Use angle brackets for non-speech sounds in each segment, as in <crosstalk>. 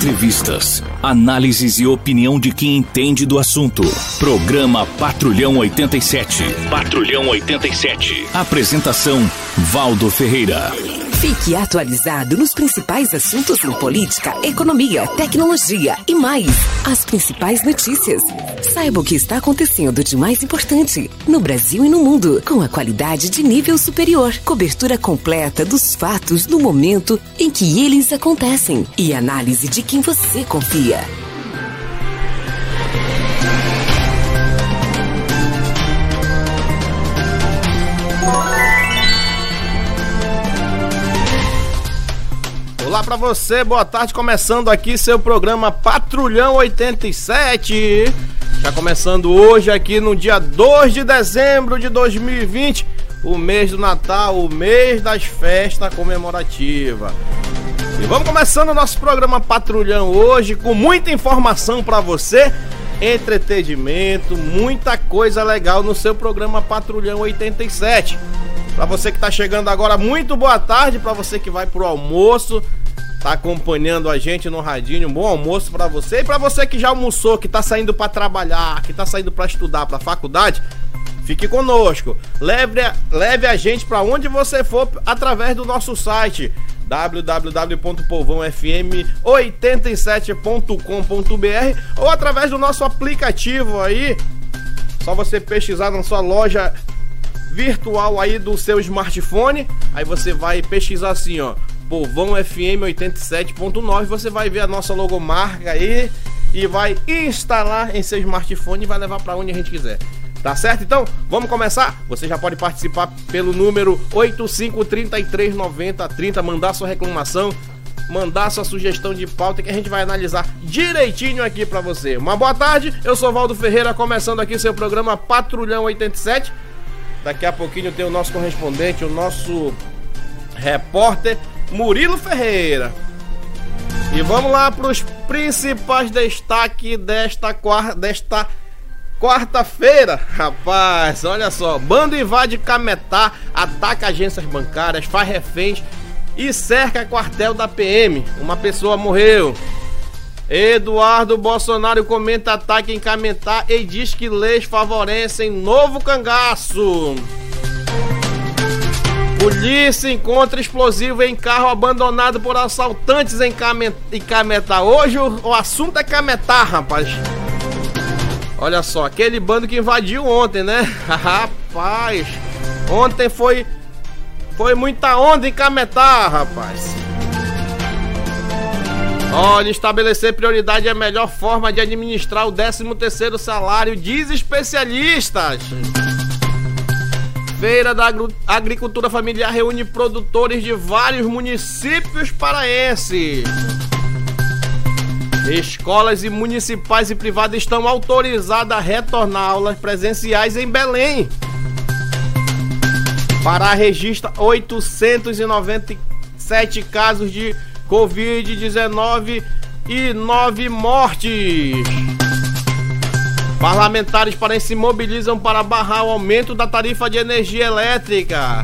Entrevistas, análises e opinião de quem entende do assunto. Programa Patrulhão 87. Patrulhão 87. Apresentação Valdo Ferreira. Fique atualizado nos principais assuntos em política, economia, tecnologia e mais. As principais notícias. Saiba o que está acontecendo de mais importante no Brasil e no mundo, com a qualidade de nível superior, cobertura completa dos fatos no momento em que eles acontecem e análise de quem você confia. Olá para você, boa tarde, começando aqui seu programa Patrulhão 87. Já começando hoje aqui no dia 2 de dezembro de 2020, o mês do Natal, o mês das festas comemorativas. E vamos começando o nosso programa Patrulhão hoje com muita informação para você, entretenimento, muita coisa legal no seu programa Patrulhão 87. Para você que está chegando agora, muito boa tarde. Para você que vai pro almoço, tá acompanhando a gente no radinho, um bom almoço para você. E para você que já almoçou, que tá saindo para trabalhar, que tá saindo para estudar, para faculdade, fique conosco. Leve, leve a gente para onde você for através do nosso site www.povãofm87.com.br ou através do nosso aplicativo aí. Só você pesquisar na sua loja virtual aí do seu smartphone. Aí você vai pesquisar assim, ó, Povão FM 87.9, você vai ver a nossa logomarca aí e vai instalar em seu smartphone e vai levar para onde a gente quiser. Tá certo? Então, vamos começar? Você já pode participar pelo número 85339030, mandar sua reclamação, mandar sua sugestão de pauta que a gente vai analisar direitinho aqui para você. Uma boa tarde, eu sou Valdo Ferreira, começando aqui seu programa Patrulhão 87. Daqui a pouquinho tem o nosso correspondente, o nosso repórter Murilo Ferreira. E vamos lá para os principais destaques desta quarta, desta quarta-feira. Rapaz, olha só. Bando invade Cametá, ataca agências bancárias, faz reféns e cerca quartel da PM. Uma pessoa morreu. Eduardo Bolsonaro comenta ataque em Cametá e diz que leis favorecem novo cangaço. Polícia encontra explosivo em carro abandonado por assaltantes em Cametá. Hoje o, assunto é Cametá, rapaz. Olha só, aquele bando que invadiu ontem, né? <laughs> rapaz, ontem foi foi muita onda em Cametá, rapaz. Olha, estabelecer prioridade é a melhor forma de administrar o 13º salário, diz especialistas. Feira da Agricultura Familiar reúne produtores de vários municípios paraenses. Escolas e municipais e privadas estão autorizadas a retornar aulas presenciais em Belém. Pará registra 897 casos de Covid-19 e nove mortes. Parlamentares paraenses se mobilizam para barrar o aumento da tarifa de energia elétrica.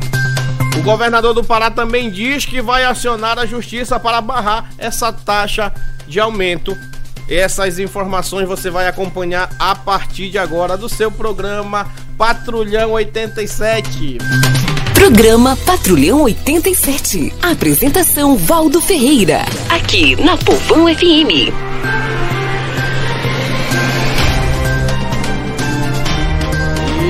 O governador do Pará também diz que vai acionar a justiça para barrar essa taxa de aumento. Essas informações você vai acompanhar a partir de agora do seu programa Patrulhão 87. Programa Patrulhão 87. Apresentação Valdo Ferreira. Aqui na Povão FM.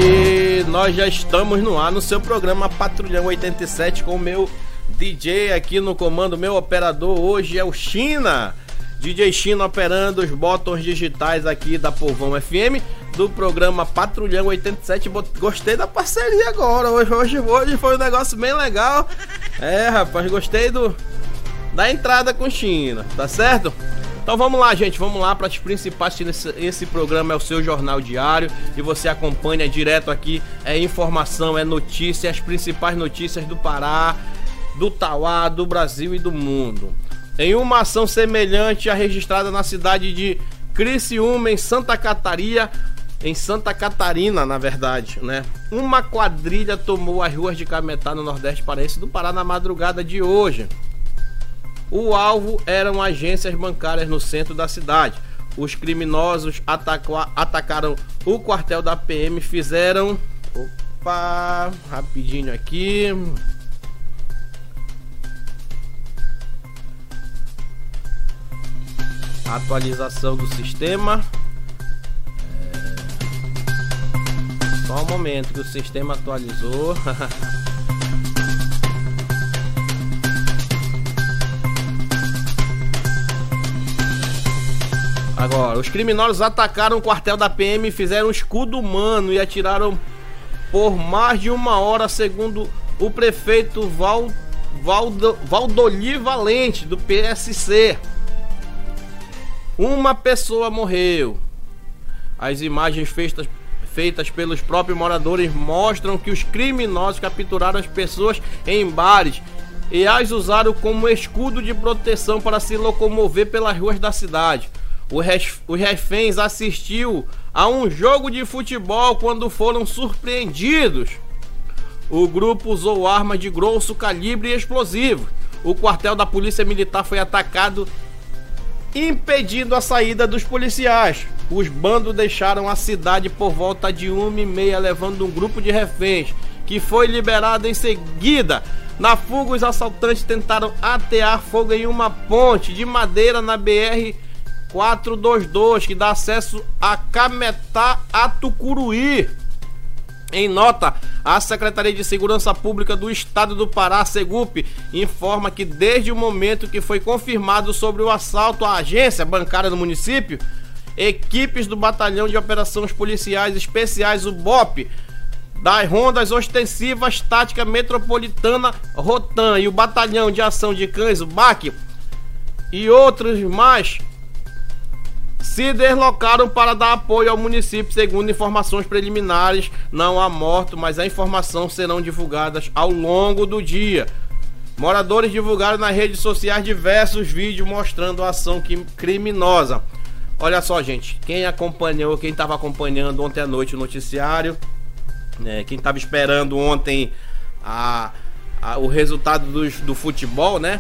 E nós já estamos no ar no seu programa Patrulhão 87 com o meu DJ aqui no comando. Meu operador hoje é o China. DJ China operando os botões digitais aqui da Povão FM do programa Patrulhão 87. Gostei da parceria agora. Hoje, hoje, hoje foi um negócio bem legal. É, rapaz, gostei do da entrada com China, tá certo? Então vamos lá, gente, vamos lá para as principais. Esse, esse programa é o seu jornal diário e você acompanha direto aqui. É informação, é notícia, as principais notícias do Pará, do Tauá, do Brasil e do mundo. Em uma ação semelhante à registrada na cidade de Criciúma, em Santa Catarina, em Santa Catarina, na verdade, né? Uma quadrilha tomou as ruas de Cametá, no Nordeste Paraense do Pará, na madrugada de hoje. O alvo eram agências bancárias no centro da cidade. Os criminosos atacaram o quartel da PM, fizeram. Opa, rapidinho aqui. Atualização do sistema. É... Só um momento que o sistema atualizou. <laughs> Agora, os criminosos atacaram o quartel da PM, fizeram um escudo humano e atiraram por mais de uma hora, segundo o prefeito Val, Valdo, Valdoli Valente, do PSC. Uma pessoa morreu. As imagens feitas, feitas pelos próprios moradores mostram que os criminosos capturaram as pessoas em bares e as usaram como escudo de proteção para se locomover pelas ruas da cidade. Os reféns assistiu a um jogo de futebol quando foram surpreendidos. O grupo usou armas de grosso calibre e explosivos. O quartel da Polícia Militar foi atacado, impedindo a saída dos policiais. Os bandos deixaram a cidade por volta de uma e meia, levando um grupo de reféns, que foi liberado em seguida. Na fuga, os assaltantes tentaram atear fogo em uma ponte de madeira na BR 422, que dá acesso a Cametá a Tucuruí. Em nota, a Secretaria de Segurança Pública do Estado do Pará, Segup, informa que desde o momento que foi confirmado sobre o assalto à agência bancária do município, equipes do Batalhão de Operações Policiais Especiais, o BOP, das Rondas Ostensivas Tática Metropolitana Rotan e o Batalhão de Ação de Cães, o BAC, e outros mais se deslocaram para dar apoio ao município, segundo informações preliminares. Não há morto, mas a informação serão divulgadas ao longo do dia. Moradores divulgaram nas redes sociais diversos vídeos mostrando a ação criminosa. Olha só, gente, quem acompanhou, quem estava acompanhando ontem à noite o noticiário, né, quem estava esperando ontem a, a, o resultado do, do futebol, né?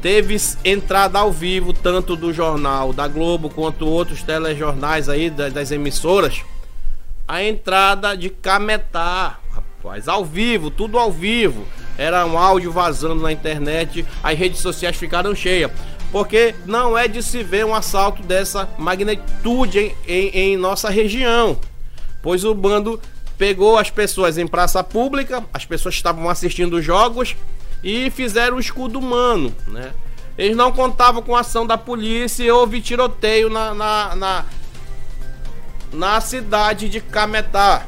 Teve entrada ao vivo tanto do jornal da Globo quanto outros telejornais aí das, das emissoras. A entrada de Cametá, rapaz, ao vivo, tudo ao vivo. Era um áudio vazando na internet, as redes sociais ficaram cheias. Porque não é de se ver um assalto dessa magnitude em, em, em nossa região. Pois o bando pegou as pessoas em praça pública, as pessoas estavam assistindo jogos e fizeram o escudo humano, né? Eles não contavam com a ação da polícia e houve tiroteio na, na, na, na cidade de Cametá.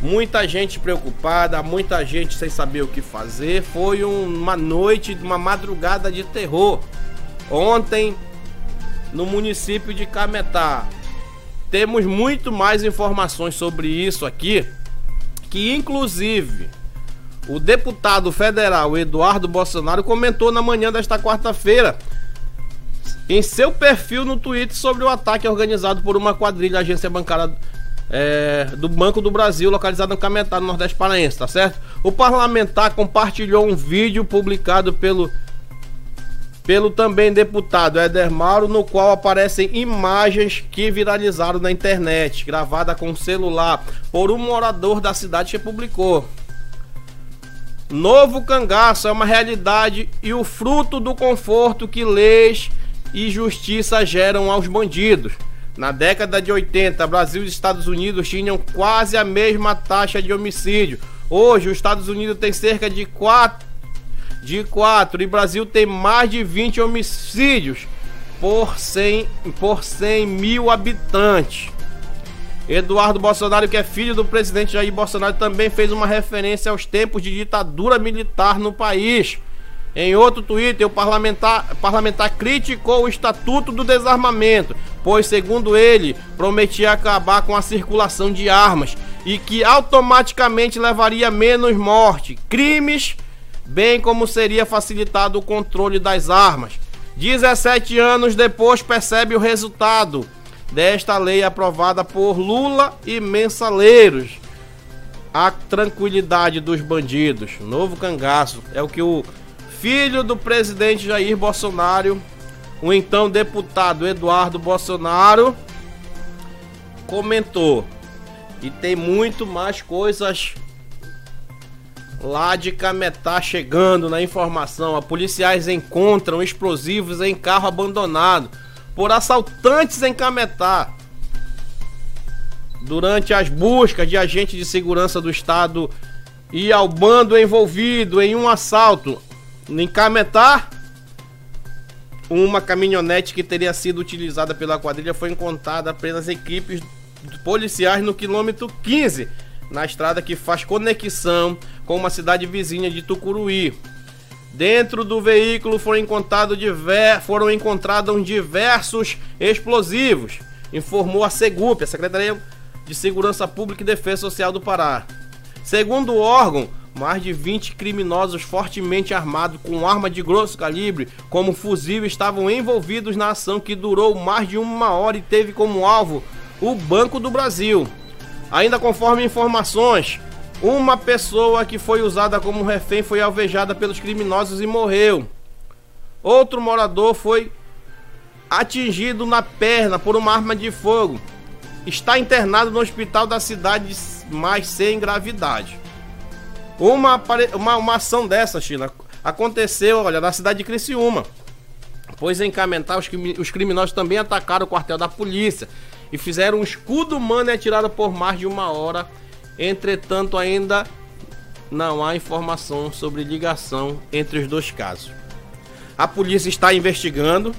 Muita gente preocupada, muita gente sem saber o que fazer. Foi uma noite, uma madrugada de terror. Ontem, no município de Cametá. Temos muito mais informações sobre isso aqui, que inclusive o deputado federal Eduardo Bolsonaro comentou na manhã desta quarta-feira em seu perfil no Twitter sobre o ataque organizado por uma quadrilha agência bancária é, do Banco do Brasil, localizada no Cametá, no Nordeste Paraense, tá certo? O parlamentar compartilhou um vídeo publicado pelo pelo também deputado Éder Mauro, no qual aparecem imagens que viralizaram na internet, gravada com celular por um morador da cidade que publicou. Novo cangaço é uma realidade e o fruto do conforto que leis e justiça geram aos bandidos. Na década de 80, Brasil e Estados Unidos tinham quase a mesma taxa de homicídio. Hoje, os Estados Unidos têm cerca de 4, de 4 e Brasil tem mais de 20 homicídios por 100, por 100 mil habitantes. Eduardo Bolsonaro, que é filho do presidente Jair Bolsonaro, também fez uma referência aos tempos de ditadura militar no país. Em outro Twitter, o parlamentar, parlamentar criticou o Estatuto do Desarmamento, pois, segundo ele, prometia acabar com a circulação de armas e que automaticamente levaria menos morte, crimes, bem como seria facilitado o controle das armas. 17 anos depois, percebe o resultado desta lei aprovada por Lula e mensaleiros. A tranquilidade dos bandidos, novo cangaço, é o que o filho do presidente Jair Bolsonaro, o então deputado Eduardo Bolsonaro, comentou. E tem muito mais coisas lá de Cametá chegando na informação. A policiais encontram explosivos em carro abandonado por assaltantes em Cametá. Durante as buscas de agentes de segurança do estado e ao bando envolvido em um assalto em Cametá, uma caminhonete que teria sido utilizada pela quadrilha foi encontrada pelas equipes policiais no quilômetro 15, na estrada que faz conexão com uma cidade vizinha de Tucuruí. Dentro do veículo foram encontrados, diver... foram encontrados diversos explosivos, informou a Segup, a Secretaria de Segurança Pública e Defesa Social do Pará. Segundo o órgão, mais de 20 criminosos fortemente armados com arma de grosso calibre, como fuzil, estavam envolvidos na ação que durou mais de uma hora e teve como alvo o Banco do Brasil. Ainda conforme informações, uma pessoa que foi usada como refém foi alvejada pelos criminosos e morreu. Outro morador foi atingido na perna por uma arma de fogo. Está internado no hospital da cidade, mas sem gravidade. Uma, uma, uma ação dessa, China, aconteceu, olha, na cidade de Criciúma. Pois em Camentá, os, os criminosos também atacaram o quartel da polícia e fizeram um escudo humano e atiraram por mais de uma hora. Entretanto, ainda não há informação sobre ligação entre os dois casos. A polícia está investigando,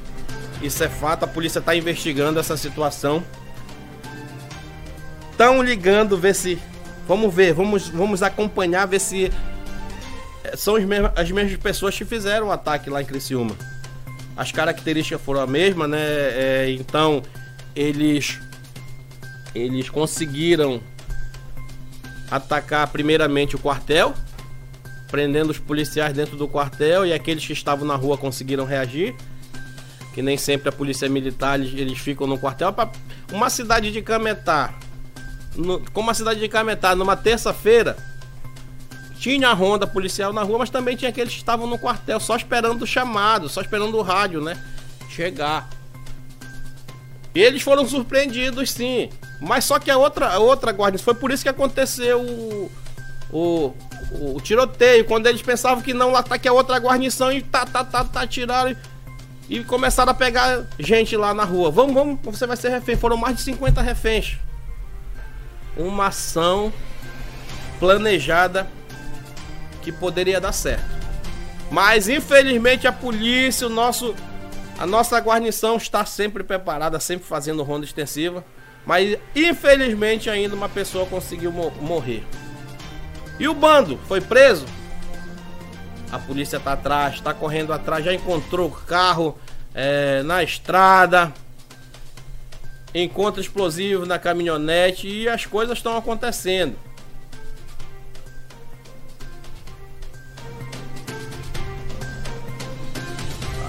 isso é fato, a polícia está investigando essa situação. Estão ligando, ver se. Vamos ver, vamos, vamos acompanhar, ver se eh, são as mesmas, as mesmas pessoas que fizeram o ataque lá em Criciúma. As características foram a mesma, né? É, então, eles eles conseguiram atacar primeiramente o quartel, prendendo os policiais dentro do quartel e aqueles que estavam na rua conseguiram reagir. Que nem sempre a polícia militar eles, eles ficam no quartel. Uma cidade de Cametá, no, como a cidade de Cametá, numa terça-feira, tinha a ronda policial na rua, mas também tinha aqueles que estavam no quartel, só esperando o chamado, só esperando o rádio, né? Chegar. Eles foram surpreendidos, sim. Mas só que a outra, a outra guarnição, foi por isso que aconteceu o, o, o, tiroteio. Quando eles pensavam que não, lá tá que a outra guarnição e tá, tá, tá, tá, tiraram e, e começaram a pegar gente lá na rua. Vamos, vamos, você vai ser refém. Foram mais de 50 reféns. Uma ação planejada que poderia dar certo. Mas infelizmente a polícia, o nosso a nossa guarnição está sempre preparada, sempre fazendo ronda extensiva. Mas infelizmente ainda uma pessoa conseguiu mo morrer. E o bando foi preso? A polícia tá atrás, tá correndo atrás, já encontrou o carro é, na estrada. Encontra explosivo na caminhonete e as coisas estão acontecendo.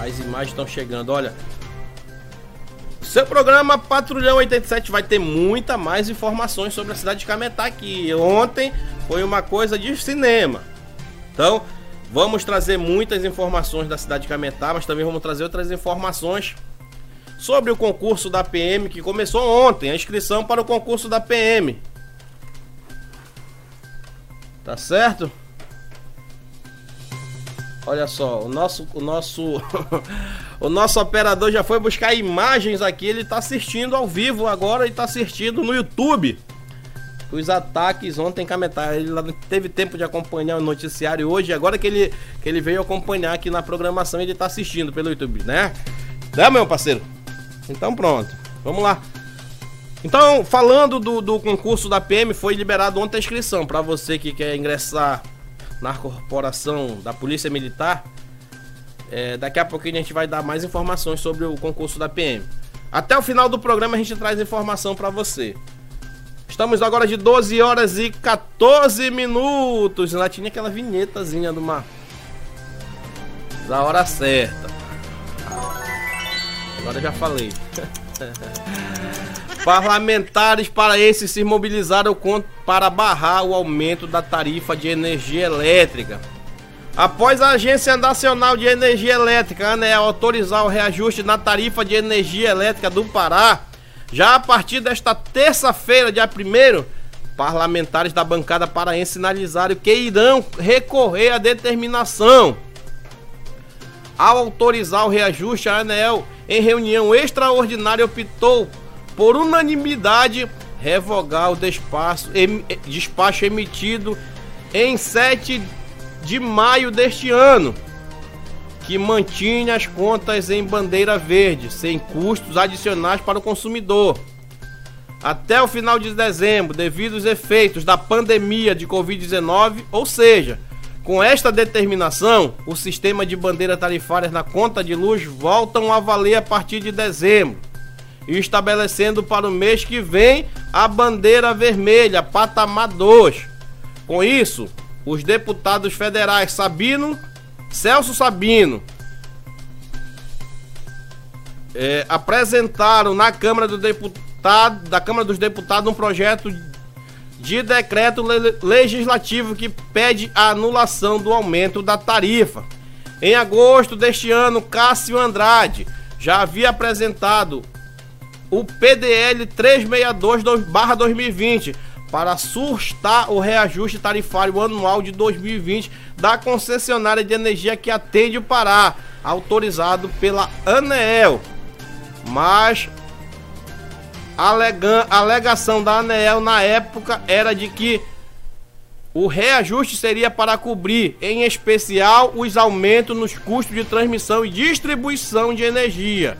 As imagens estão chegando. Olha, seu programa Patrulhão 87 vai ter muita mais informações sobre a cidade de Cametá, que ontem foi uma coisa de cinema. Então, vamos trazer muitas informações da cidade de Cametá, mas também vamos trazer outras informações sobre o concurso da PM que começou ontem, a inscrição para o concurso da PM. Tá certo? Olha só, o nosso, o nosso, <laughs> o nosso operador já foi buscar imagens aqui. Ele está assistindo ao vivo agora e está assistindo no YouTube. Os ataques ontem em Cametá. Ele não teve tempo de acompanhar o noticiário hoje. Agora que ele, que ele veio acompanhar aqui na programação, ele está assistindo pelo YouTube, né? Né, meu parceiro? Então pronto. Vamos lá. Então, falando do, do concurso da PM, foi liberado ontem a inscrição para você que quer ingressar na corporação da Polícia Militar. É, daqui a pouquinho a gente vai dar mais informações sobre o concurso da PM. Até o final do programa a gente traz informação para você. Estamos agora de 12 horas e 14 minutos. Lá tinha aquela vinhetazinha de uma. Da hora certa. Agora já falei. <laughs> Parlamentares paraenses se mobilizaram para barrar o aumento da tarifa de energia elétrica. Após a Agência Nacional de Energia Elétrica, ANEEL, autorizar o reajuste na tarifa de energia elétrica do Pará, já a partir desta terça-feira, dia 1 parlamentares da bancada paraense sinalizaram que irão recorrer à determinação. Ao autorizar o reajuste, a ANEL, em reunião extraordinária, optou por unanimidade revogar o despacho, em, despacho emitido em 7 de maio deste ano, que mantinha as contas em bandeira verde, sem custos adicionais para o consumidor. Até o final de dezembro, devido aos efeitos da pandemia de Covid-19, ou seja, com esta determinação, o sistema de bandeiras tarifárias na conta de luz voltam a valer a partir de dezembro, estabelecendo para o mês que vem a bandeira vermelha, patamar 2. Com isso, os deputados federais Sabino, Celso Sabino, é, apresentaram na Câmara, do Deputado, da Câmara dos Deputados um projeto de decreto legislativo que pede a anulação do aumento da tarifa. Em agosto deste ano, Cássio Andrade já havia apresentado o PDL 362-2020 para sustar o reajuste tarifário anual de 2020 da concessionária de energia que atende o Pará, autorizado pela ANEEL. Mas a alegação da ANEEL na época era de que o reajuste seria para cobrir, em especial, os aumentos nos custos de transmissão e distribuição de energia.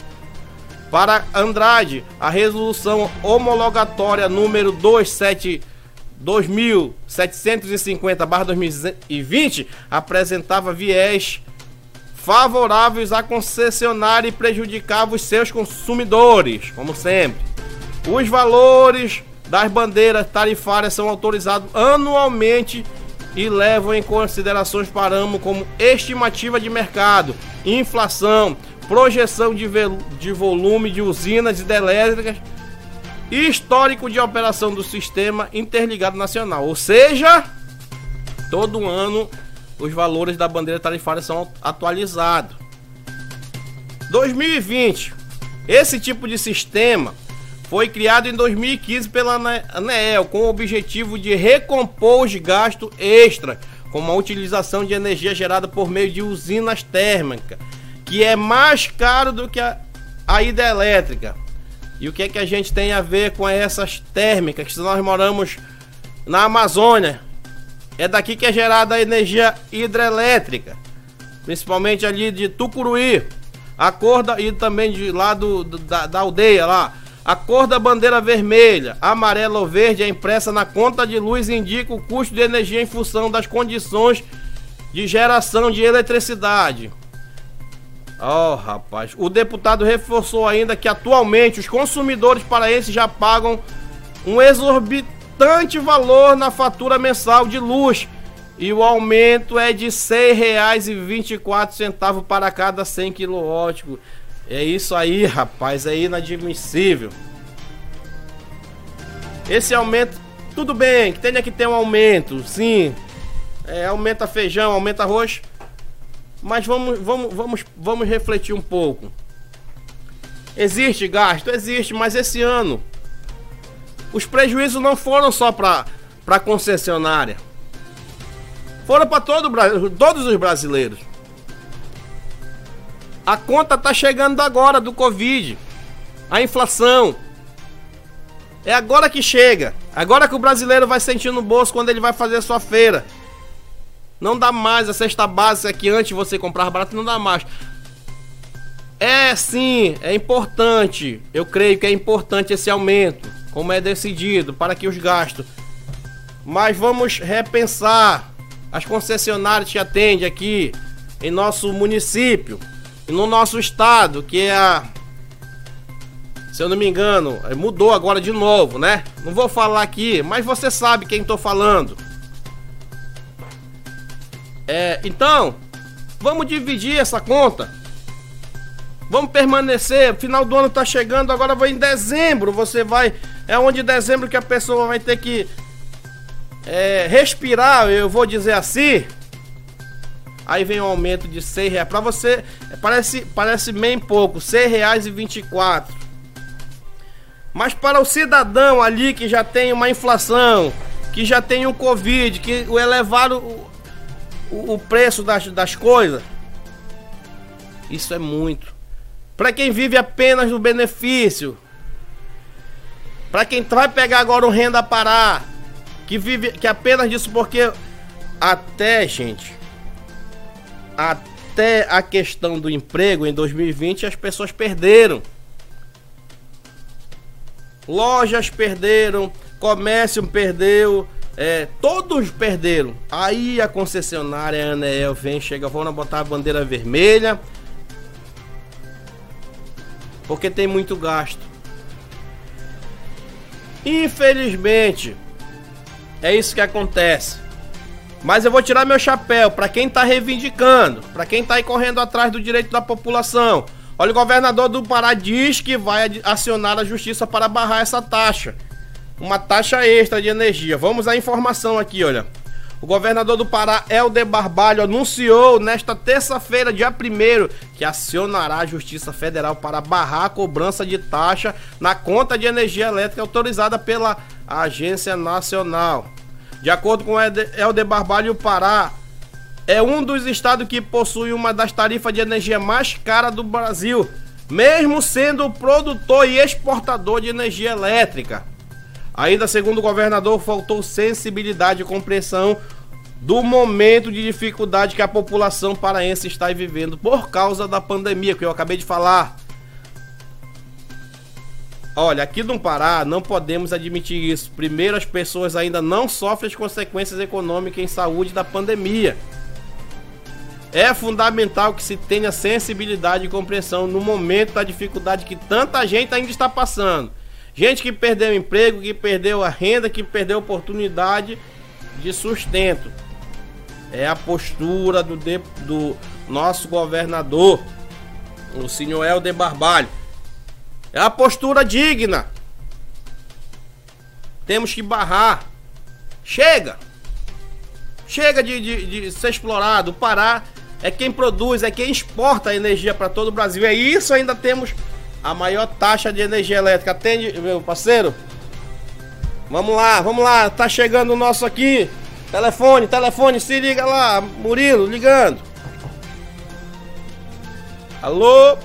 Para Andrade, a resolução homologatória número 27 2750/2020 apresentava viés favoráveis à concessionária e prejudicava os seus consumidores, como sempre. Os valores das bandeiras tarifárias são autorizados anualmente e levam em considerações parâmetros como estimativa de mercado, inflação, projeção de, de volume de usinas hidrelétricas e histórico de operação do sistema interligado nacional. Ou seja, todo ano os valores da bandeira tarifária são atualizados. 2020. Esse tipo de sistema foi criado em 2015 pela ANEEL com o objetivo de recompor os gastos extra, como a utilização de energia gerada por meio de usinas térmicas que é mais caro do que a, a hidrelétrica. E o que é que a gente tem a ver com essas térmicas? Que nós moramos na Amazônia, é daqui que é gerada a energia hidrelétrica, principalmente ali de Tucuruí, a cor da, e também de lá do, da, da aldeia lá. A cor da bandeira vermelha, amarela ou verde é impressa na conta de luz e indica o custo de energia em função das condições de geração de eletricidade. Oh, rapaz. O deputado reforçou ainda que atualmente os consumidores paraenses já pagam um exorbitante valor na fatura mensal de luz. E o aumento é de R$ 6,24 para cada 100 kW. É isso aí, rapaz. É inadmissível. Esse aumento, tudo bem, que tenha que ter um aumento, sim. É, aumenta feijão, aumenta arroz. Mas vamos, vamos, vamos, vamos refletir um pouco. Existe gasto? Existe, mas esse ano os prejuízos não foram só para a concessionária. Foram para todo, todos os brasileiros. A conta tá chegando agora do Covid. A inflação. É agora que chega. Agora que o brasileiro vai sentir no bolso quando ele vai fazer sua feira. Não dá mais a cesta básica que antes você comprava barato, não dá mais. É sim, é importante. Eu creio que é importante esse aumento, como é decidido, para que os gastos. Mas vamos repensar as concessionárias que atendem aqui em nosso município e no nosso estado, que é a. Se eu não me engano, mudou agora de novo, né? Não vou falar aqui, mas você sabe quem estou falando. É, então, vamos dividir essa conta. Vamos permanecer. Final do ano tá chegando, agora vai em dezembro. Você vai. É onde dezembro que a pessoa vai ter que é, respirar, eu vou dizer assim. aí vem um aumento de 6 reais. Para você, parece, parece bem pouco, 6 reais e 24. Mas para o cidadão ali que já tem uma inflação, que já tem um Covid, que o elevado o, o preço das, das coisas, isso é muito. Para quem vive apenas do benefício, para quem vai pegar agora o renda parar, que vive que apenas disso porque até, gente, até a questão do emprego em 2020 as pessoas perderam. Lojas perderam, comércio perdeu, é, todos perderam. Aí a concessionária a Anel vem, chega, vamos botar a bandeira vermelha. Porque tem muito gasto. Infelizmente, é isso que acontece. Mas eu vou tirar meu chapéu para quem tá reivindicando, para quem tá aí correndo atrás do direito da população. Olha, o governador do Pará diz que vai acionar a justiça para barrar essa taxa. Uma taxa extra de energia. Vamos à informação aqui, olha. O governador do Pará, Helder Barbalho, anunciou nesta terça-feira, dia 1 que acionará a Justiça Federal para barrar a cobrança de taxa na conta de energia elétrica autorizada pela Agência Nacional. De acordo com Helder Barbalho, o Pará é um dos estados que possui uma das tarifas de energia mais cara do Brasil, mesmo sendo produtor e exportador de energia elétrica. Ainda segundo o governador, faltou sensibilidade e compreensão do momento de dificuldade que a população paraense está vivendo por causa da pandemia que eu acabei de falar. Olha, aqui no Pará não podemos admitir isso. Primeiro, as pessoas ainda não sofrem as consequências econômicas em saúde da pandemia. É fundamental que se tenha sensibilidade e compreensão no momento da dificuldade que tanta gente ainda está passando. Gente que perdeu emprego, que perdeu a renda, que perdeu a oportunidade de sustento. É a postura do, de, do nosso governador, o senhor Helder Barbalho. É a postura digna. Temos que barrar. Chega! Chega de, de, de ser explorado. Pará é quem produz, é quem exporta energia para todo o Brasil. É isso ainda temos a maior taxa de energia elétrica. Atende, meu parceiro? Vamos lá, vamos lá. Tá chegando o nosso aqui. Telefone, telefone, se liga lá. Murilo, ligando. Alô?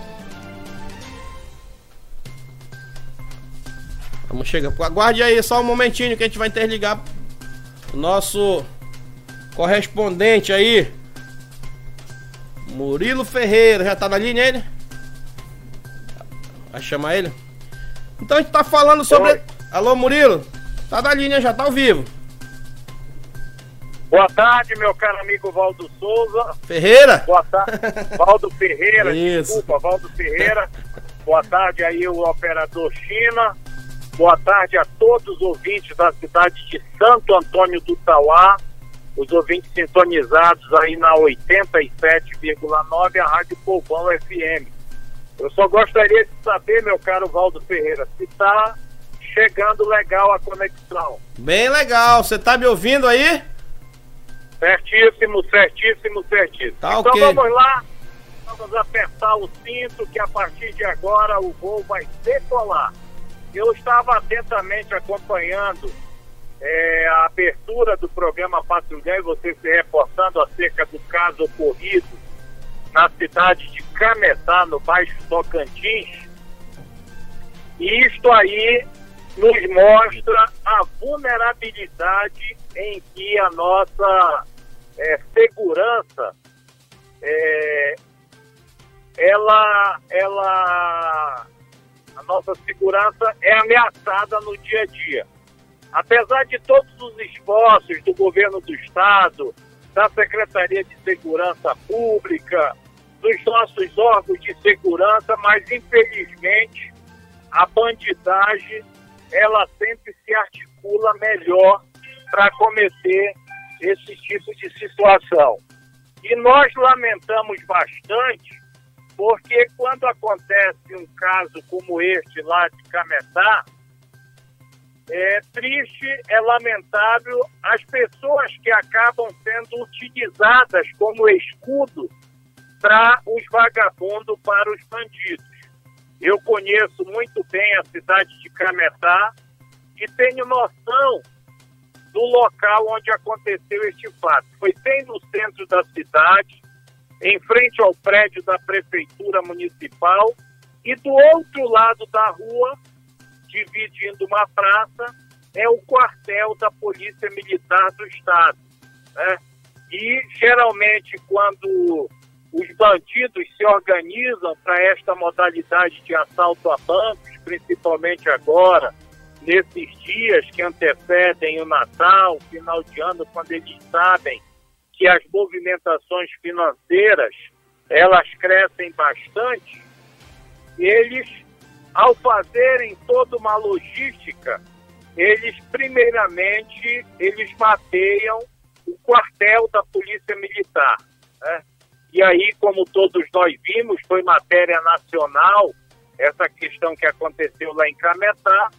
Vamos chegar. Aguarde aí só um momentinho que a gente vai interligar o nosso correspondente aí. Murilo Ferreira, já tá na linha ele? Vai chamar ele? Então a gente tá falando sobre. Oi. Alô, Murilo? Tá na linha, já tá ao vivo. Boa tarde, meu caro amigo Valdo Souza. Ferreira? Boa tarde. <laughs> Valdo Ferreira, Isso. desculpa, Valdo Ferreira. Boa tarde aí, o operador China. Boa tarde a todos os ouvintes da cidade de Santo Antônio do Tauá, os ouvintes sintonizados aí na 87,9, a Rádio Povão FM. Eu só gostaria de saber, meu caro Valdo Ferreira, se está chegando legal a conexão. Bem legal, você está me ouvindo aí? Certíssimo, certíssimo, certíssimo. Tá então okay. vamos lá, vamos apertar o cinto que a partir de agora o voo vai decolar. Eu estava atentamente acompanhando é, a abertura do programa Patrulhão e você se reportando acerca do caso ocorrido na cidade de Cametá, no Baixo Tocantins. E isto aí nos mostra a vulnerabilidade em que a nossa é, segurança é, ela, ela, a nossa segurança é ameaçada no dia a dia. Apesar de todos os esforços do governo do estado, da Secretaria de Segurança Pública, dos nossos órgãos de segurança, mas infelizmente a bandidagem ela sempre se articula melhor para cometer esse tipo de situação. E nós lamentamos bastante, porque quando acontece um caso como este lá de Cametá, é triste, é lamentável as pessoas que acabam sendo utilizadas como escudo para os vagabundos, para os bandidos. Eu conheço muito bem a cidade de Cametá e tenho noção do local onde aconteceu este fato. Foi bem no centro da cidade, em frente ao prédio da Prefeitura Municipal, e do outro lado da rua, dividindo uma praça, é o quartel da Polícia Militar do Estado. Né? E geralmente, quando os bandidos se organizam para esta modalidade de assalto a bancos, principalmente agora, nesses dias que antecedem o Natal, final de ano, quando eles sabem que as movimentações financeiras elas crescem bastante, eles, ao fazerem toda uma logística, eles primeiramente eles mapeiam o quartel da Polícia Militar. Né? E aí, como todos nós vimos, foi matéria nacional essa questão que aconteceu lá em Cametá,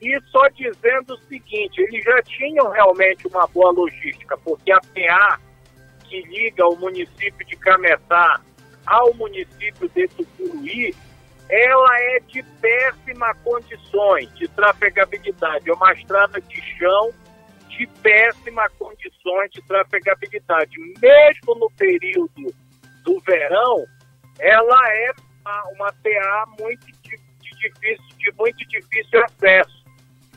e só dizendo o seguinte, eles já tinham realmente uma boa logística, porque a PA que liga o município de Cametá ao município de Tucuruí, ela é de péssima condições de trafegabilidade. É uma estrada de chão de péssima condições de trafegabilidade. Mesmo no período do verão, ela é uma, PA muito de, de, difícil, de muito difícil acesso.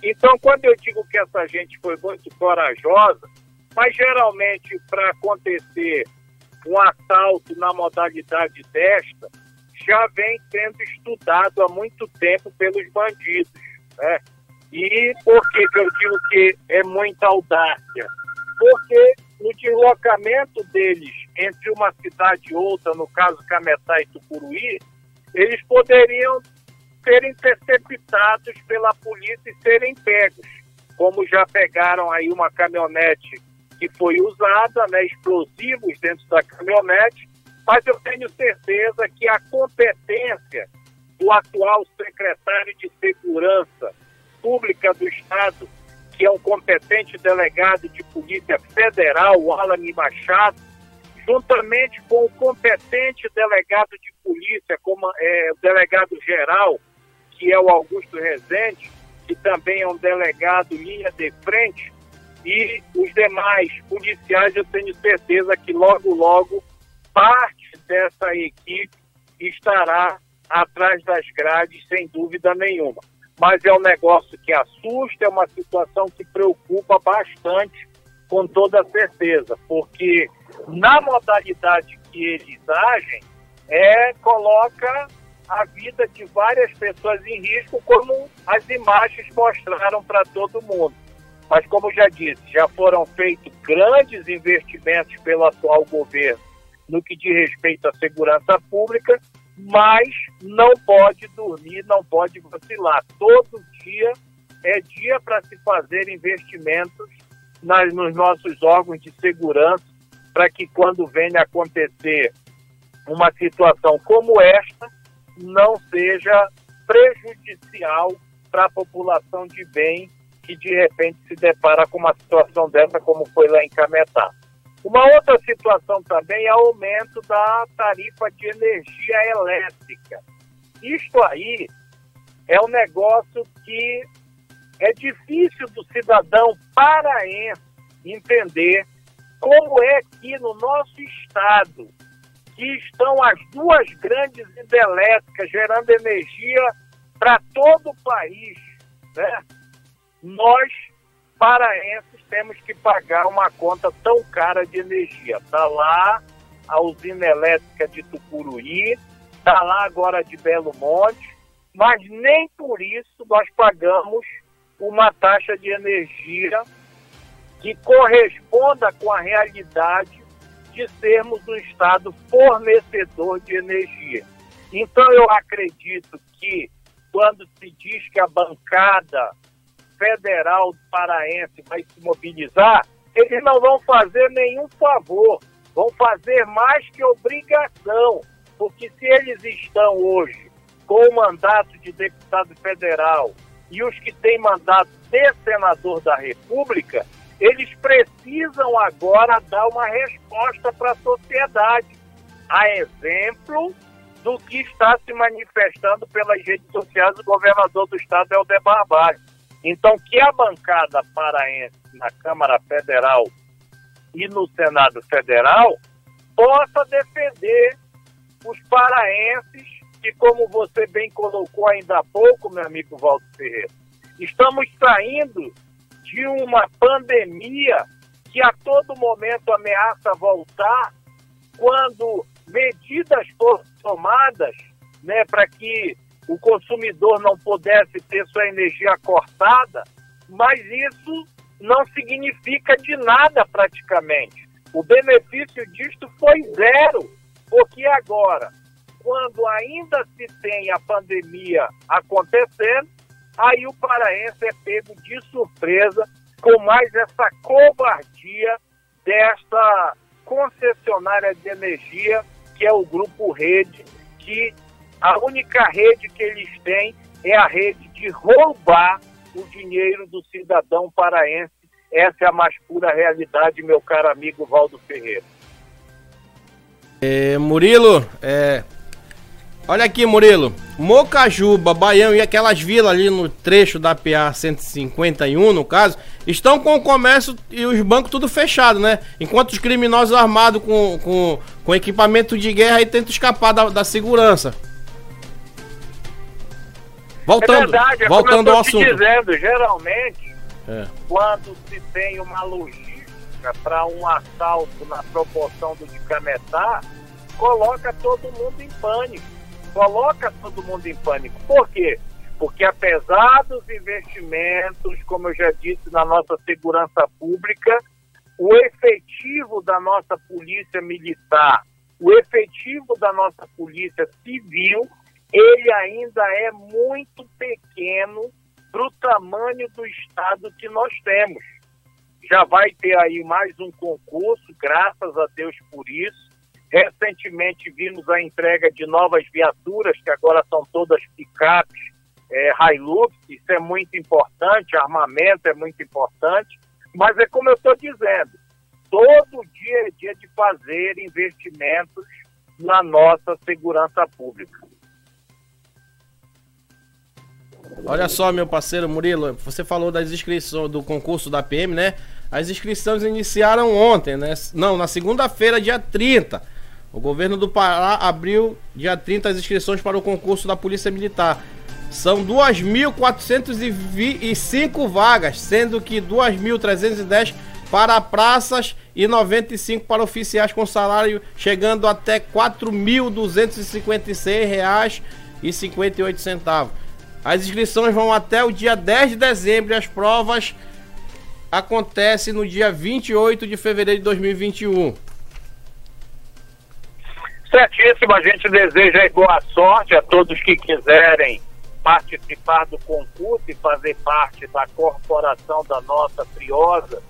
Então, quando eu digo que essa gente foi muito corajosa, mas geralmente para acontecer um assalto na modalidade desta, já vem sendo estudado há muito tempo pelos bandidos. Né? E por que, que eu digo que é muita audácia? Porque no deslocamento deles entre uma cidade e outra, no caso Cametá e Tucuruí, eles poderiam ser interceptados pela polícia e serem pegos, como já pegaram aí uma caminhonete que foi usada, né, explosivos dentro da caminhonete, mas eu tenho certeza que a competência do atual secretário de Segurança Pública do Estado, que é um competente delegado de Polícia Federal, o Alan Machado, juntamente com o competente delegado de polícia, como é, o delegado geral que é o Augusto Rezende, que também é um delegado linha de frente, e os demais policiais, eu tenho certeza que logo, logo, parte dessa equipe estará atrás das grades, sem dúvida nenhuma. Mas é um negócio que assusta, é uma situação que preocupa bastante, com toda certeza, porque na modalidade que eles agem, é, coloca a vida de várias pessoas em risco, como as imagens mostraram para todo mundo. Mas, como já disse, já foram feitos grandes investimentos pelo atual governo no que diz respeito à segurança pública, mas não pode dormir, não pode vacilar. Todo dia é dia para se fazer investimentos nas, nos nossos órgãos de segurança, para que quando venha acontecer uma situação como esta, não seja prejudicial para a população de bem que de repente se depara com uma situação dessa, como foi lá em Cametá. Uma outra situação também é o aumento da tarifa de energia elétrica. Isto aí é um negócio que é difícil do cidadão paraense entender como é que no nosso estado que estão as duas grandes hidrelétricas gerando energia para todo o país. Né? Nós, paraenses, temos que pagar uma conta tão cara de energia. Está lá a usina elétrica de Tucuruí, está lá agora de Belo Monte, mas nem por isso nós pagamos uma taxa de energia que corresponda com a realidade de sermos um Estado fornecedor de energia. Então, eu acredito que, quando se diz que a bancada federal paraense vai se mobilizar, eles não vão fazer nenhum favor, vão fazer mais que obrigação, porque se eles estão hoje com o mandato de deputado federal, e os que têm mandato de senador da República, eles precisam agora dar uma resposta para a sociedade. A exemplo do que está se manifestando pelas redes sociais do governador do estado, Helder Barbalho. Então, que a bancada paraense na Câmara Federal e no Senado Federal possa defender os paraenses que, como você bem colocou ainda há pouco, meu amigo Valdo Ferreira, estamos saindo de uma pandemia que a todo momento ameaça voltar quando medidas foram tomadas né, para que o consumidor não pudesse ter sua energia cortada, mas isso não significa de nada praticamente. O benefício disto foi zero, porque agora, quando ainda se tem a pandemia acontecendo, aí o paraense é pego de surpresa com mais essa covardia desta concessionária de energia que é o Grupo Rede, que a única rede que eles têm é a rede de roubar o dinheiro do cidadão paraense. Essa é a mais pura realidade, meu caro amigo Valdo Ferreira. É, Murilo, é, olha aqui, Murilo. Mocajuba, Baião e aquelas vilas ali no trecho da PA 151, no caso, estão com o comércio e os bancos tudo fechado, né? Enquanto os criminosos armados com, com, com equipamento de guerra aí tentam escapar da, da segurança. Voltando, é verdade, é voltando ao assunto. dizendo, geralmente, é. quando se tem uma logística para um assalto na proporção do de Cametá, coloca todo mundo em pânico. Coloca todo mundo em pânico. Por quê? Porque apesar dos investimentos, como eu já disse, na nossa segurança pública, o efetivo da nossa polícia militar, o efetivo da nossa polícia civil, ele ainda é muito pequeno para o tamanho do estado que nós temos. Já vai ter aí mais um concurso, graças a Deus por isso. Recentemente vimos a entrega de novas viaturas, que agora são todas picapes é, Hilux, isso é muito importante, armamento é muito importante, mas é como eu estou dizendo, todo dia é dia de fazer investimentos na nossa segurança pública. Olha só, meu parceiro Murilo, você falou das inscrições do concurso da PM, né? As inscrições iniciaram ontem, né? Não, na segunda-feira, dia 30. O governo do Pará abriu dia 30 as inscrições para o concurso da Polícia Militar. São 2.405 vagas, sendo que 2.310 para praças e 95 para oficiais com salário chegando até R$ 4.256,58. As inscrições vão até o dia 10 de dezembro e as provas acontecem no dia 28 de fevereiro de 2021. Certíssimo, a gente deseja boa sorte a todos que quiserem participar do concurso e fazer parte da corporação da nossa friosa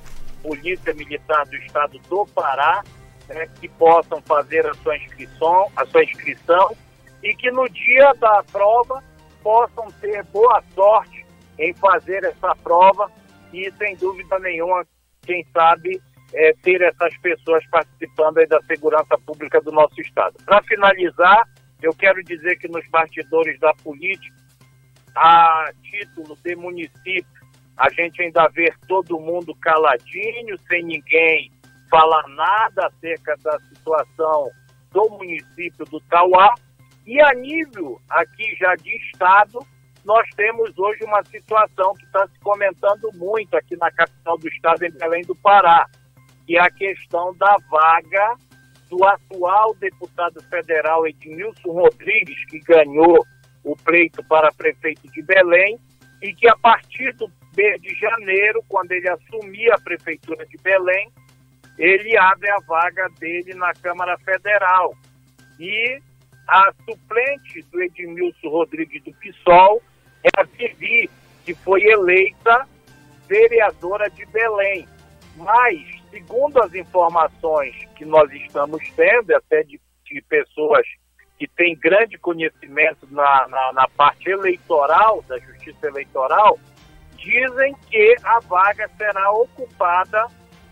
Polícia Militar do Estado do Pará, né, que possam fazer a sua inscrição, a sua inscrição e que no dia da prova possam ter boa sorte em fazer essa prova e sem dúvida nenhuma, quem sabe é, ter essas pessoas participando da segurança pública do nosso estado. Para finalizar, eu quero dizer que nos bastidores da política a título de município, a gente ainda vê todo mundo caladinho, sem ninguém falar nada acerca da situação do município do Tauá. E a nível aqui já de Estado, nós temos hoje uma situação que está se comentando muito aqui na capital do Estado, em Belém do Pará, que é a questão da vaga do atual deputado federal Edmilson Rodrigues, que ganhou o pleito para prefeito de Belém e que a partir do mês de janeiro, quando ele assumir a prefeitura de Belém, ele abre a vaga dele na Câmara Federal. E a suplente do Edmilson Rodrigues do PSOL é a Vivi, que foi eleita vereadora de Belém. Mas, segundo as informações que nós estamos tendo, até de, de pessoas que tem grande conhecimento na, na, na parte eleitoral, da justiça eleitoral, dizem que a vaga será ocupada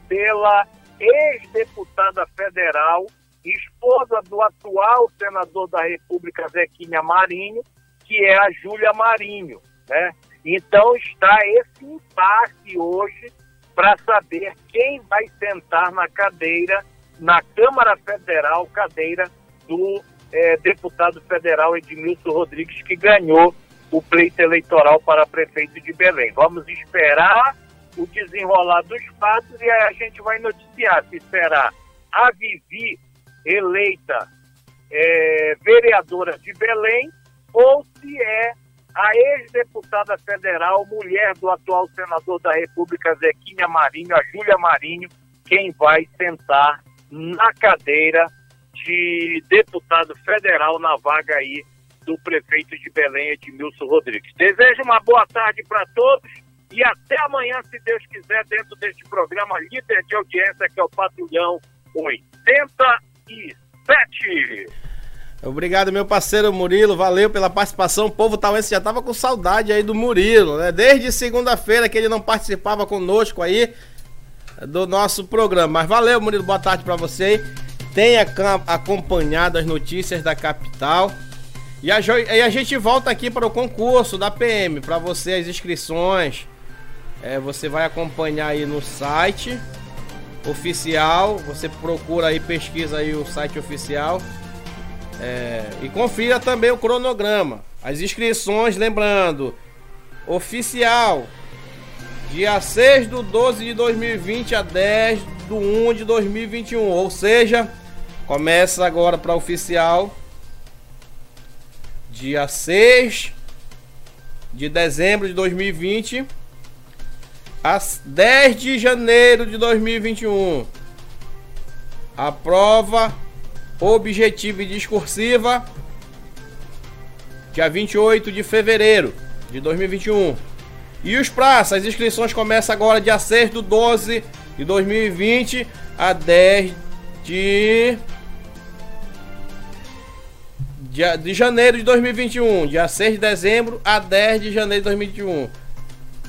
pela ex-deputada federal, esposa do atual senador da República, Zequinha Marinho, que é a Júlia Marinho, né? Então está esse impasse hoje para saber quem vai sentar na cadeira, na Câmara Federal, cadeira do é, deputado federal Edmilson Rodrigues, que ganhou o pleito eleitoral para prefeito de Belém. Vamos esperar o desenrolar dos fatos e aí a gente vai noticiar se será a Vivi eleita é, vereadora de Belém ou se é a ex-deputada federal, mulher do atual senador da República, Zequinha Marinho, a Júlia Marinho, quem vai sentar na cadeira de deputado federal na vaga aí do prefeito de Belém, Edmilson Rodrigues. Desejo uma boa tarde para todos e até amanhã, se Deus quiser, dentro deste programa líder de audiência que é o Patrulhão 87. Obrigado, meu parceiro Murilo. Valeu pela participação. O povo tauense já tava com saudade aí do Murilo, né? Desde segunda-feira que ele não participava conosco aí do nosso programa. Mas valeu, Murilo. Boa tarde para você. Tenha acompanhado as notícias da capital. E a, e a gente volta aqui para o concurso da PM, para você as inscrições. É, você vai acompanhar aí no site oficial. Você procura aí, pesquisa aí o site oficial. É, e confira também o cronograma. As inscrições, lembrando, oficial, dia 6 do 12 de 2020 a 10 do 1 de 2021. Ou seja, começa agora para oficial dia 6 de dezembro de 2020 a 10 de janeiro de 2021. A prova objetiva e discursiva dia 28 de fevereiro de 2021. E os praças, as inscrições começam agora dia 6 do 12 de 2020 a 10 de de janeiro de 2021, dia 6 de dezembro a 10 de janeiro de 2021.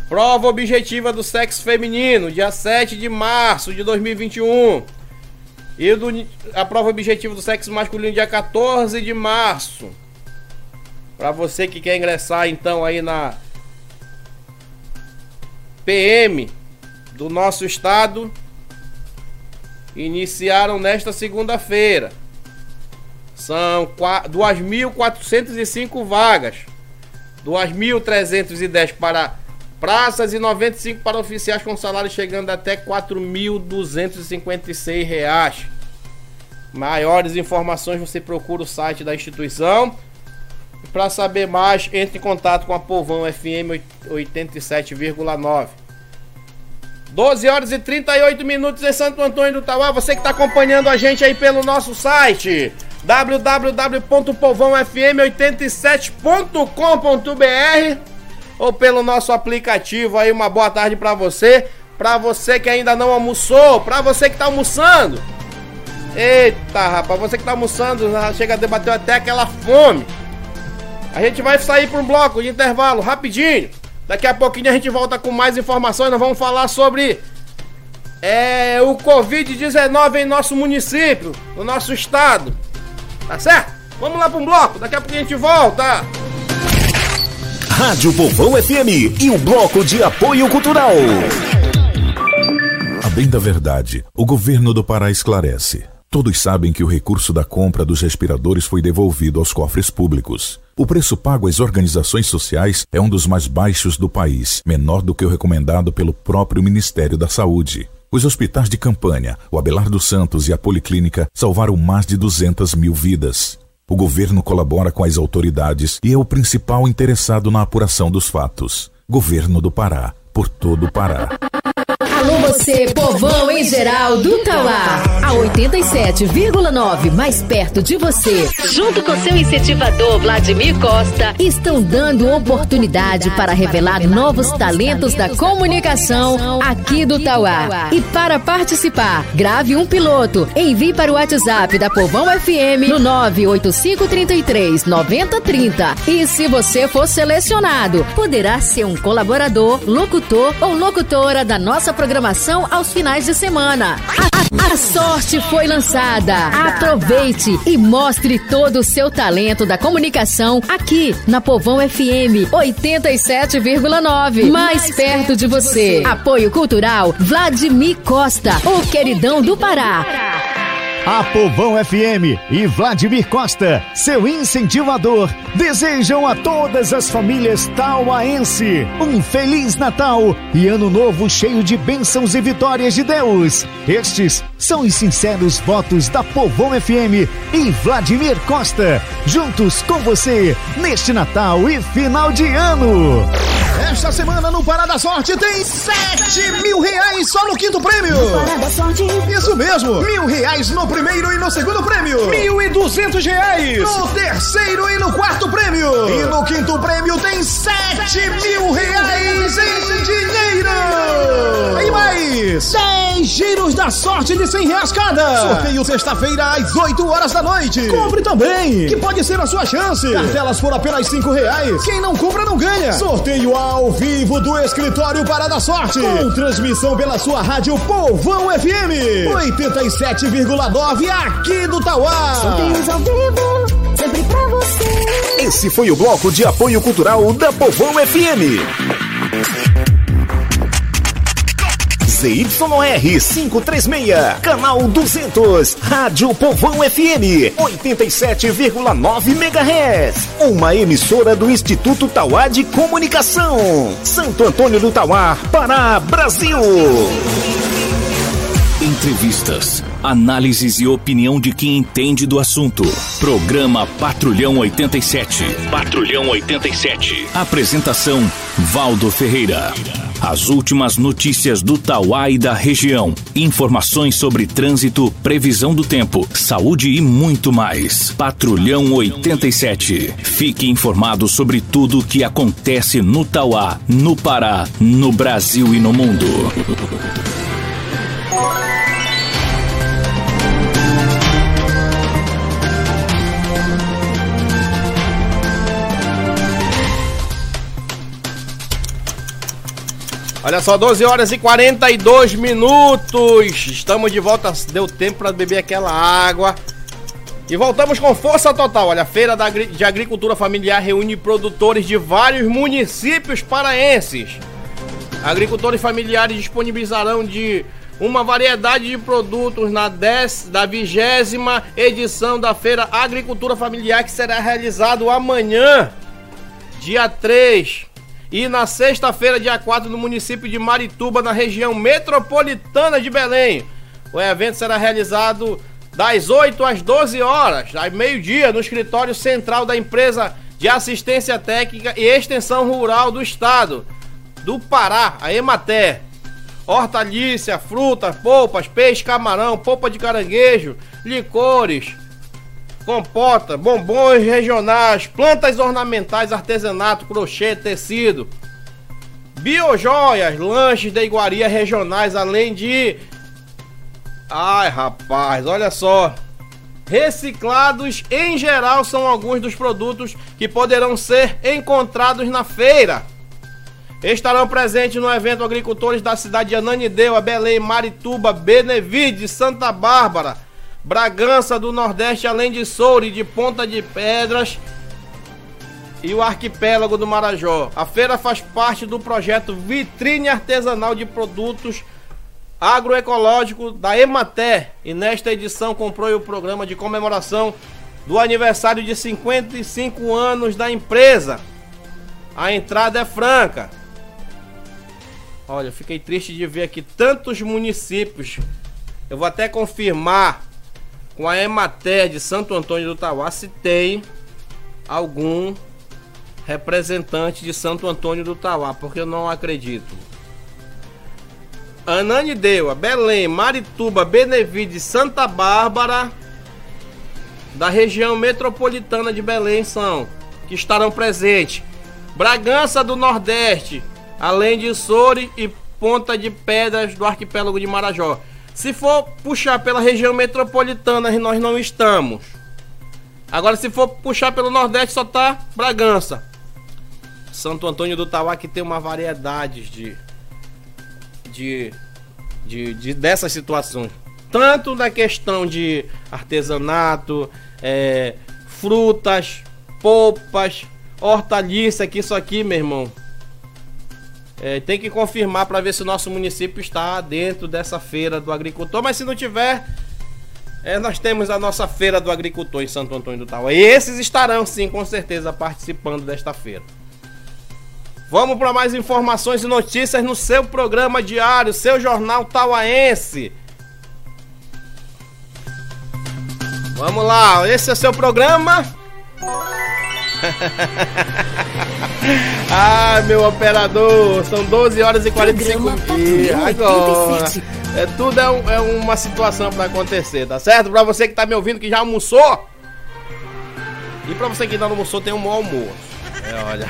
Prova objetiva do sexo feminino, dia 7 de março de 2021. E do, a prova objetiva do sexo masculino, dia 14 de março. Para você que quer ingressar então aí na PM do nosso estado, iniciaram nesta segunda-feira. São 2.405 vagas. 2.310 para praças e 95 para oficiais com salário chegando até R$ 4.256. Maiores informações você procura o site da instituição. Para saber mais, entre em contato com a Povão FM 87,9. 12 horas e 38 minutos em Santo Antônio do Tauá. Você que está acompanhando a gente aí pelo nosso site www.povãofm87.com.br ou pelo nosso aplicativo aí. Uma boa tarde para você, para você que ainda não almoçou, para você que tá almoçando. Eita, rapaz, você que tá almoçando, chega a debater até aquela fome. A gente vai sair para um bloco de intervalo rapidinho. Daqui a pouquinho a gente volta com mais informações. Nós vamos falar sobre é, o Covid-19 em nosso município, no nosso estado. Tá certo? Vamos lá para um bloco, daqui a pouco a gente volta. Rádio Povão FM e o bloco de apoio cultural. A bem da verdade, o governo do Pará esclarece. Todos sabem que o recurso da compra dos respiradores foi devolvido aos cofres públicos. O preço pago às organizações sociais é um dos mais baixos do país, menor do que o recomendado pelo próprio Ministério da Saúde. Os hospitais de campanha, o Abelardo Santos e a Policlínica salvaram mais de 200 mil vidas. O governo colabora com as autoridades e é o principal interessado na apuração dos fatos. Governo do Pará, por todo o Pará. Alô você, povão em geral do Tauá. A 87,9 mais perto de você. Junto com seu incentivador Vladimir Costa, estão dando oportunidade para revelar novos talentos da comunicação aqui do Tauá. E para participar, grave um piloto, envie para o WhatsApp da Povão FM no 98533 9030. E se você for selecionado, poderá ser um colaborador, locutor ou locutora da nossa programação aos finais de semana. A, a, a sorte foi lançada. Aproveite e mostre todo o seu talento da comunicação aqui na Povão FM 87,9. Mais perto de você. Apoio Cultural Vladimir Costa, o queridão do Pará. A Povão FM e Vladimir Costa, seu incentivador, desejam a todas as famílias tauaense um Feliz Natal e Ano Novo cheio de bênçãos e vitórias de Deus. Estes são os sinceros votos da Povão FM e Vladimir Costa, juntos com você neste Natal e final de ano. Esta semana no Parada Sorte tem 7 mil reais só no quinto prêmio. Parada Sorte. Isso mesmo, mil reais no primeiro e no segundo prêmio. Mil e duzentos reais no terceiro e no quarto prêmio. E no quinto prêmio tem 7 mil reais em dinheiro. E mais 10 giros da sorte de 100 reais cada. Sorteio sexta-feira às 8 horas da noite. Compre também, que pode ser a sua chance. Cartelas por apenas 5 reais. Quem não compra não ganha. Sorteio ao vivo do escritório Parada Sorte. Com transmissão pela sua rádio Povão FM 87,9 aqui do Tauá. Sorteios ao vivo, sempre pra você. Esse foi o bloco de apoio cultural da Povão FM. ZYR 536, canal 200, Rádio Povão FM 87,9 MHz. Uma emissora do Instituto Tauá de Comunicação. Santo Antônio do Tauá, Pará, Brasil. Entrevistas, análises e opinião de quem entende do assunto. Programa Patrulhão 87. Patrulhão 87. Apresentação: Valdo Ferreira. As últimas notícias do Tauá e da região. Informações sobre trânsito, previsão do tempo, saúde e muito mais. Patrulhão 87. Fique informado sobre tudo o que acontece no Tauá, no Pará, no Brasil e no mundo. Olha só, 12 horas e 42 minutos. Estamos de volta. Deu tempo para beber aquela água. E voltamos com força total. Olha, a Feira de Agricultura Familiar reúne produtores de vários municípios paraenses. Agricultores familiares disponibilizarão de uma variedade de produtos na 10 da vigésima edição da Feira Agricultura Familiar que será realizado amanhã, dia 3, e na sexta-feira, dia 4, no município de Marituba, na região metropolitana de Belém. O evento será realizado das 8 às 12 horas, ao meio-dia, no escritório central da empresa de assistência técnica e extensão rural do estado do Pará, a Emater. Hortaliça, frutas, polpas, peixe, camarão, polpa de caranguejo, licores, compota, bombons regionais, plantas ornamentais, artesanato, crochê, tecido, biojoias, lanches de iguaria regionais, além de. Ai rapaz, olha só. Reciclados em geral são alguns dos produtos que poderão ser encontrados na feira. Estarão presentes no evento agricultores da cidade de Ananindeua, Belém, Marituba, Benevide, Santa Bárbara, Bragança do Nordeste, além de Soure, de Ponta de Pedras e o arquipélago do Marajó. A feira faz parte do projeto Vitrine Artesanal de Produtos Agroecológicos da Emater e nesta edição comprou o programa de comemoração do aniversário de 55 anos da empresa. A entrada é franca. Olha, fiquei triste de ver aqui tantos municípios. Eu vou até confirmar com a Emater de Santo Antônio do Tauá se tem algum representante de Santo Antônio do Tauá, porque eu não acredito. Ananindeua, Belém, Marituba, Benevide, Santa Bárbara, da região metropolitana de Belém são, que estarão presentes. Bragança do Nordeste, além de Soure e Ponta de Pedras do arquipélago de Marajó. Se for puxar pela região metropolitana, nós não estamos. Agora, se for puxar pelo Nordeste, só tá Bragança. Santo Antônio do Tauá que tem uma variedade de, de, de, de dessas situações. Tanto na questão de artesanato, é, frutas, polpas, hortaliça, que isso aqui, meu irmão, é, tem que confirmar para ver se o nosso município está dentro dessa feira do agricultor, mas se não tiver, é, nós temos a nossa feira do agricultor em Santo Antônio do Tauá. E esses estarão sim, com certeza, participando desta feira. Vamos para mais informações e notícias no seu programa diário, seu jornal tauaense. Vamos lá, esse é seu programa. <laughs> ah, meu operador, são 12 horas e 45 minutos. Agora, é, tudo é, um, é uma situação para acontecer, tá certo? Para você que tá me ouvindo que já almoçou. E para você que ainda não almoçou, tem um bom almoço. É, olha.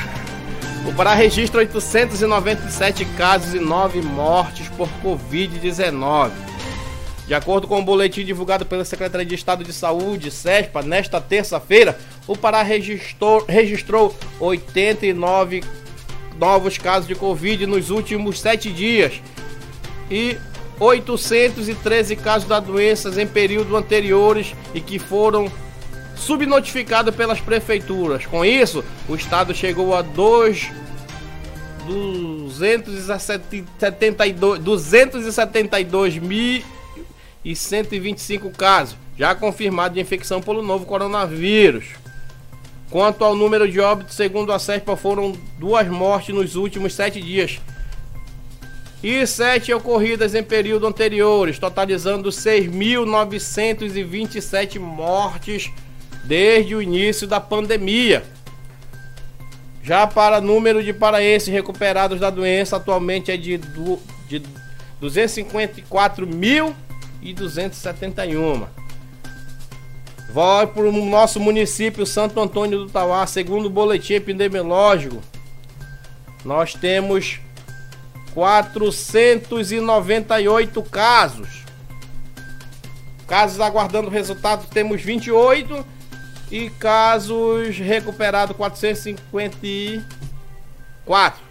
O Pará registra 897 casos e 9 mortes por Covid-19. De acordo com o boletim divulgado pela Secretaria de Estado de Saúde, SESPA, nesta terça-feira, o Pará registrou, registrou 89 novos casos de Covid nos últimos 7 dias e 813 casos da doença em períodos anteriores e que foram subnotificado pelas prefeituras. Com isso, o estado chegou a 2 272 272.125 casos já confirmados de infecção pelo novo coronavírus. Quanto ao número de óbitos, segundo a SERPA, foram duas mortes nos últimos sete dias e sete ocorridas em período anteriores, totalizando 6.927 mortes desde o início da pandemia. Já para número de paraenses recuperados da doença, atualmente é de, du, de 254.271. Vai para o nosso município Santo Antônio do Tauá, segundo o boletim epidemiológico, nós temos 498 casos. Casos aguardando resultado, temos 28 e casos recuperados 454.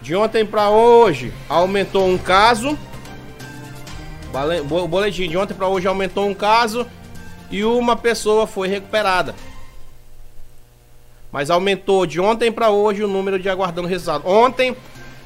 De ontem para hoje aumentou um caso. O boletim de ontem para hoje aumentou um caso e uma pessoa foi recuperada. Mas aumentou de ontem para hoje o número de aguardando resultado. Ontem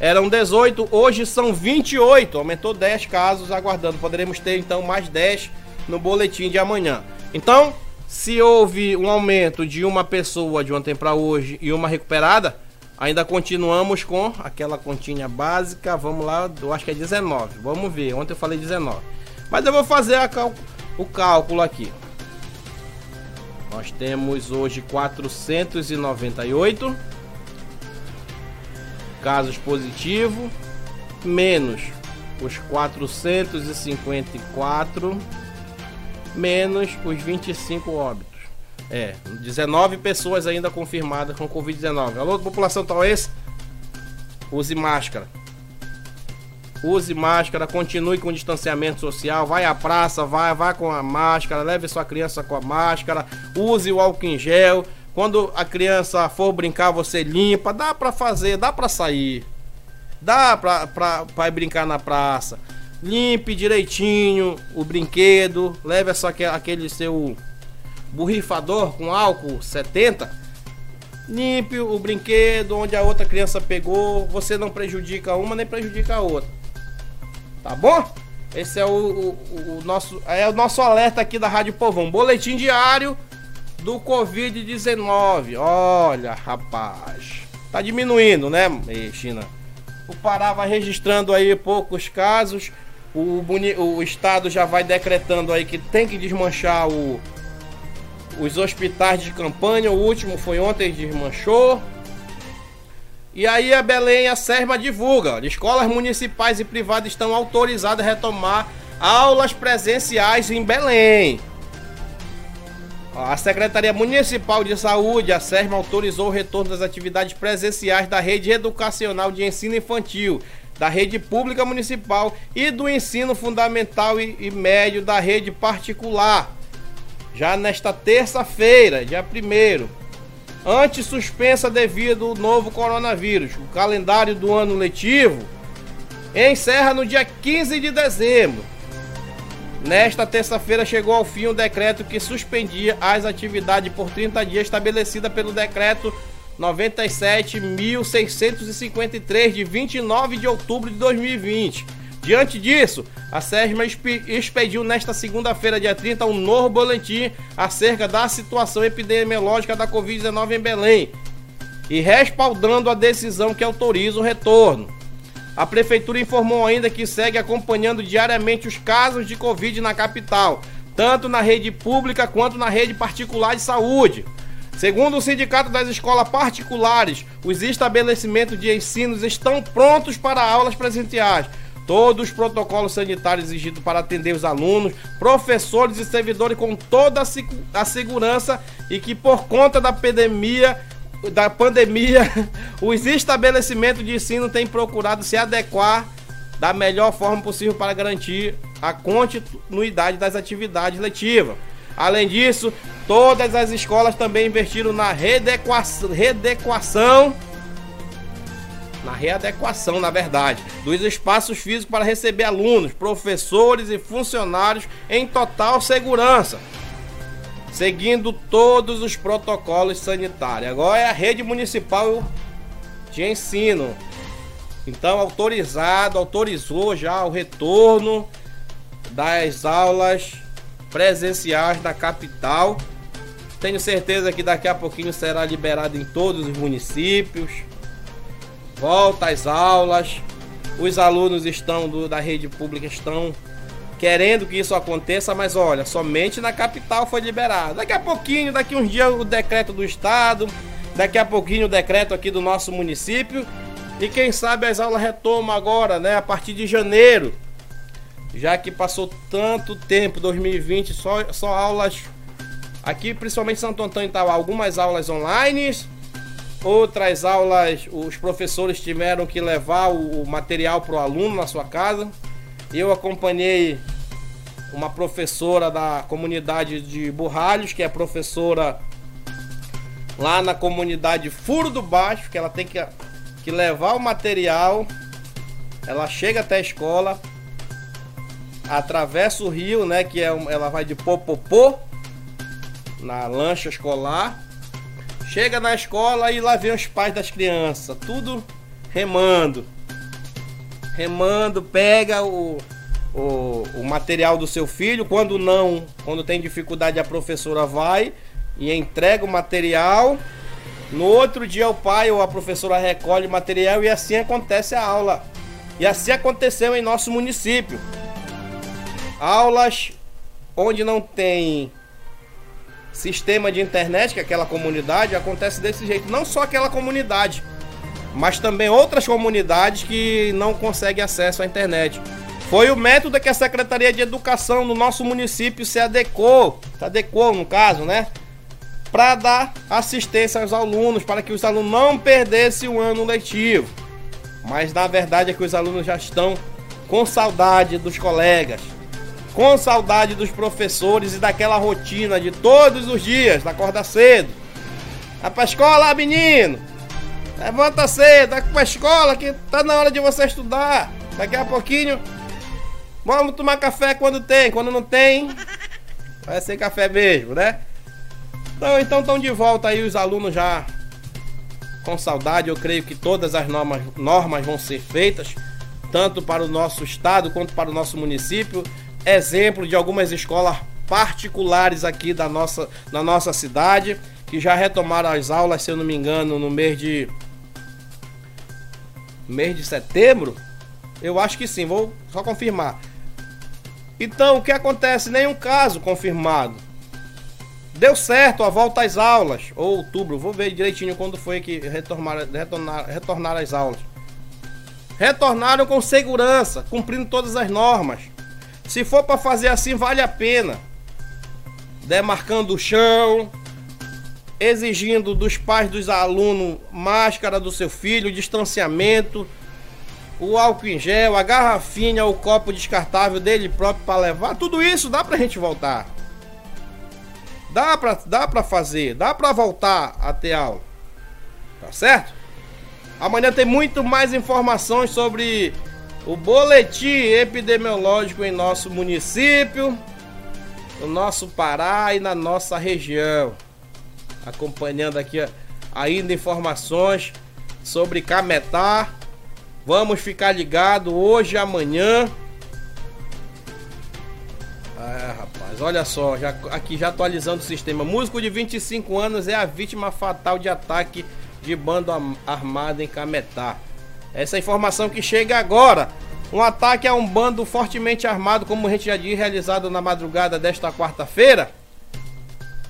eram 18, hoje são 28. Aumentou 10 casos aguardando. Poderemos ter então mais 10 no boletim de amanhã. Então, se houve um aumento de uma pessoa de ontem para hoje e uma recuperada, ainda continuamos com aquela continha básica. Vamos lá, eu acho que é 19. Vamos ver. Ontem eu falei 19. Mas eu vou fazer o cálculo aqui. Nós temos hoje 498 casos positivos, menos os 454 menos os 25 óbitos. É, 19 pessoas ainda confirmadas com Covid-19. Alô, população tauense, use máscara. Use máscara, continue com o distanciamento social, vai à praça, vai, vai com a máscara, leve sua criança com a máscara, use o álcool em gel. Quando a criança for brincar, você limpa, dá para fazer, dá para sair. Dá pra, pra, pra brincar na praça limpe direitinho o brinquedo, leve só aquele seu borrifador com álcool 70. Limpe o brinquedo onde a outra criança pegou, você não prejudica uma nem prejudica a outra. Tá bom? Esse é o, o, o nosso é o nosso alerta aqui da Rádio Povão, boletim diário do COVID-19. Olha, rapaz, tá diminuindo, né, China? O Pará vai registrando aí poucos casos o, o Estado já vai decretando aí que tem que desmanchar o, os hospitais de campanha. O último foi ontem, desmanchou. E aí a Belém, a SERMA divulga, escolas municipais e privadas estão autorizadas a retomar aulas presenciais em Belém. A Secretaria Municipal de Saúde, a SERMA, autorizou o retorno das atividades presenciais da rede educacional de ensino infantil, da rede pública municipal e do ensino fundamental e, e médio da rede particular. Já nesta terça-feira, dia 1 antes suspensa devido ao novo coronavírus. O calendário do ano letivo encerra no dia 15 de dezembro. Nesta terça-feira chegou ao fim o decreto que suspendia as atividades por 30 dias estabelecida pelo decreto 97.653 de 29 de outubro de 2020. Diante disso, a SERMA expediu nesta segunda-feira, dia 30, um novo boletim acerca da situação epidemiológica da Covid-19 em Belém e respaldando a decisão que autoriza o retorno. A prefeitura informou ainda que segue acompanhando diariamente os casos de Covid na capital, tanto na rede pública quanto na rede particular de saúde. Segundo o Sindicato das Escolas Particulares, os estabelecimentos de ensino estão prontos para aulas presenciais. Todos os protocolos sanitários exigidos para atender os alunos, professores e servidores com toda a segurança e que por conta da pandemia da pandemia, <laughs> os estabelecimentos de ensino têm procurado se adequar da melhor forma possível para garantir a continuidade das atividades letivas. Além disso, todas as escolas também investiram na readequação, readequação na readequação, na verdade, dos espaços físicos para receber alunos, professores e funcionários em total segurança seguindo todos os protocolos sanitários. Agora é a rede municipal de ensino. Então, autorizado, autorizou já o retorno das aulas presenciais da capital. Tenho certeza que daqui a pouquinho será liberado em todos os municípios. Volta às aulas. Os alunos estão do, da rede pública estão querendo que isso aconteça, mas olha, somente na capital foi liberado. Daqui a pouquinho, daqui uns dias, o decreto do estado, daqui a pouquinho o decreto aqui do nosso município. E quem sabe as aulas retomam agora, né, a partir de janeiro. Já que passou tanto tempo, 2020, só, só aulas aqui, principalmente Santo Antônio, estava algumas aulas online, outras aulas os professores tiveram que levar o material para o aluno na sua casa. Eu acompanhei uma professora da comunidade de Burralhos, que é professora lá na comunidade Furo do Baixo, que ela tem que, que levar o material. Ela chega até a escola, atravessa o rio, né? Que é, ela vai de Popopô na lancha escolar. Chega na escola e lá vem os pais das crianças, tudo remando remando, pega o, o, o material do seu filho. Quando não, quando tem dificuldade, a professora vai e entrega o material. No outro dia, o pai ou a professora recolhe o material e assim acontece a aula. E assim aconteceu em nosso município. Aulas onde não tem sistema de internet, que é aquela comunidade, acontece desse jeito. Não só aquela comunidade mas também outras comunidades que não conseguem acesso à internet. Foi o método que a Secretaria de Educação do nosso município se adequou, se adequou no caso, né? Para dar assistência aos alunos, para que os alunos não perdessem o ano letivo. Mas na verdade é que os alunos já estão com saudade dos colegas, com saudade dos professores e daquela rotina de todos os dias, da corda cedo. Vai pra escola, menino! Levanta cedo, vai pra escola que tá na hora de você estudar. Daqui a pouquinho. Vamos tomar café quando tem, quando não tem. Vai ser café mesmo, né? Então então estão de volta aí os alunos já com saudade. Eu creio que todas as normas, normas vão ser feitas, tanto para o nosso estado quanto para o nosso município. Exemplo de algumas escolas particulares aqui da nossa, na nossa cidade, que já retomaram as aulas, se eu não me engano, no mês de mês de setembro? Eu acho que sim, vou só confirmar. Então, o que acontece? Nenhum caso confirmado. Deu certo a volta às aulas, ou outubro, vou ver direitinho quando foi que retornaram, retornar, retornar às aulas. Retornaram com segurança, cumprindo todas as normas. Se for para fazer assim, vale a pena. Demarcando o chão, exigindo dos pais dos alunos máscara do seu filho, distanciamento, o álcool em gel, a garrafinha, o copo descartável dele próprio para levar, tudo isso dá pra gente voltar. Dá pra, dá pra fazer, dá pra voltar a ter aula. Tá certo? Amanhã tem muito mais informações sobre o boletim epidemiológico em nosso município, no nosso Pará e na nossa região. Acompanhando aqui ainda informações sobre Cametá. Vamos ficar ligado hoje e amanhã. É, rapaz, olha só, já, aqui já atualizando o sistema. Músico de 25 anos é a vítima fatal de ataque de bando armado em Cametá. Essa informação que chega agora. Um ataque a um bando fortemente armado, como a gente já disse, realizado na madrugada desta quarta-feira.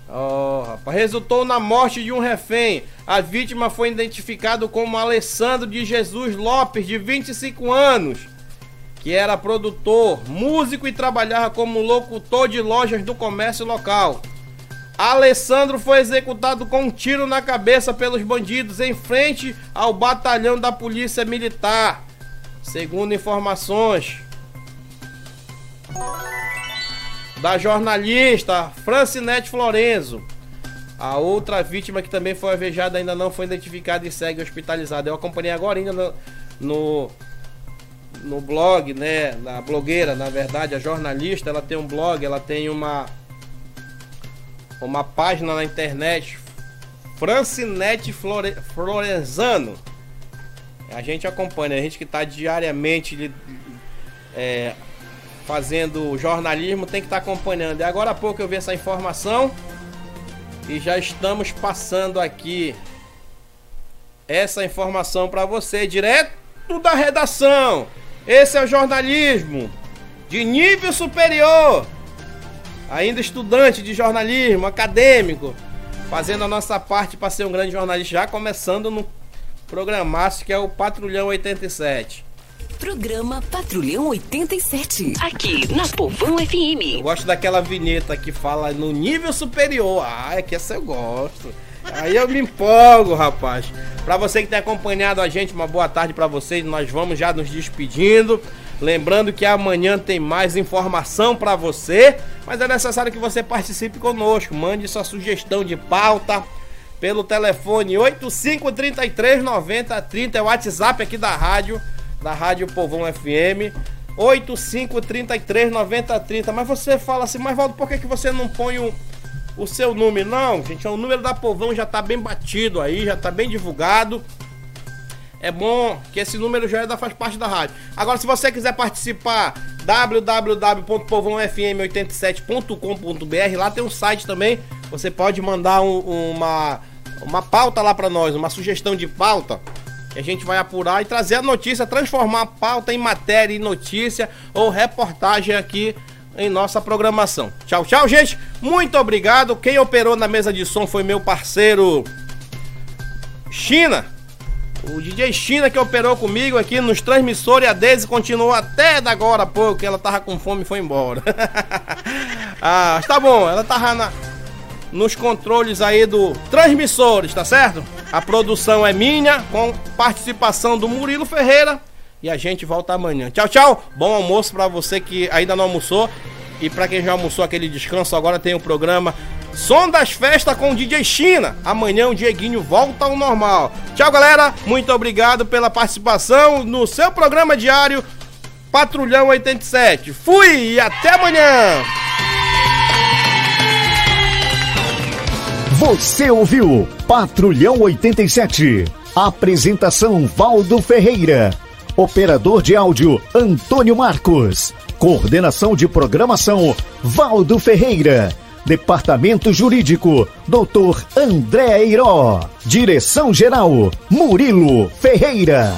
Oh, resultou na morte de um refém. A vítima foi identificada como Alessandro de Jesus Lopes, de 25 anos que era produtor, músico e trabalhava como locutor de lojas do comércio local. Alessandro foi executado com um tiro na cabeça pelos bandidos em frente ao batalhão da Polícia Militar. Segundo informações da jornalista Francinete Florenzo. A outra vítima que também foi alvejada ainda não foi identificada e segue hospitalizada. Eu acompanhei agora ainda no, no no blog, né, na blogueira, na verdade, a jornalista, ela tem um blog, ela tem uma uma página na internet, Francinete Flore, Florenzano. A gente acompanha, a gente que está diariamente é, fazendo jornalismo tem que estar tá acompanhando. E agora há pouco eu vi essa informação e já estamos passando aqui essa informação para você direto da redação. Esse é o jornalismo de nível superior. Ainda estudante de jornalismo, acadêmico, fazendo a nossa parte para ser um grande jornalista, já começando no programaço que é o Patrulhão 87. Programa Patrulhão 87. Aqui na Povão FM. Eu gosto daquela vinheta que fala no nível superior. Ah, é que essa eu gosto. Aí eu me empolgo, rapaz. Para você que tem acompanhado a gente, uma boa tarde para vocês. Nós vamos já nos despedindo. Lembrando que amanhã tem mais informação para você, mas é necessário que você participe conosco. Mande sua sugestão de pauta pelo telefone 8533 9030, é o WhatsApp aqui da rádio, da Rádio Povão FM. 8533 9030. Mas você fala assim, mas Valdo, por que, que você não põe o, o seu número? Não, gente, o número da Povão já tá bem batido aí, já tá bem divulgado. É bom que esse número já faz parte da rádio. Agora, se você quiser participar, www.povãofm87.com.br, lá tem um site também. Você pode mandar um, uma, uma pauta lá para nós, uma sugestão de pauta. Que a gente vai apurar e trazer a notícia, transformar a pauta em matéria, em notícia ou reportagem aqui em nossa programação. Tchau, tchau, gente. Muito obrigado. Quem operou na mesa de som foi meu parceiro China. O DJ China que operou comigo aqui nos transmissores, a Deise continuou até da agora há pouco, ela tava com fome e foi embora. <laughs> ah, tá bom, ela tava na, nos controles aí do transmissores, tá certo? A produção é minha, com participação do Murilo Ferreira. E a gente volta amanhã. Tchau, tchau. Bom almoço para você que ainda não almoçou. E para quem já almoçou aquele descanso, agora tem o programa Som das Festas com o DJ China. Amanhã o Dieguinho volta ao normal. Tchau, galera. Muito obrigado pela participação no seu programa diário Patrulhão 87. Fui e até amanhã. Você ouviu Patrulhão 87. Apresentação Valdo Ferreira. Operador de áudio Antônio Marcos. Coordenação de programação Valdo Ferreira. Departamento Jurídico, Dr. André Eiró. Direção Geral, Murilo Ferreira.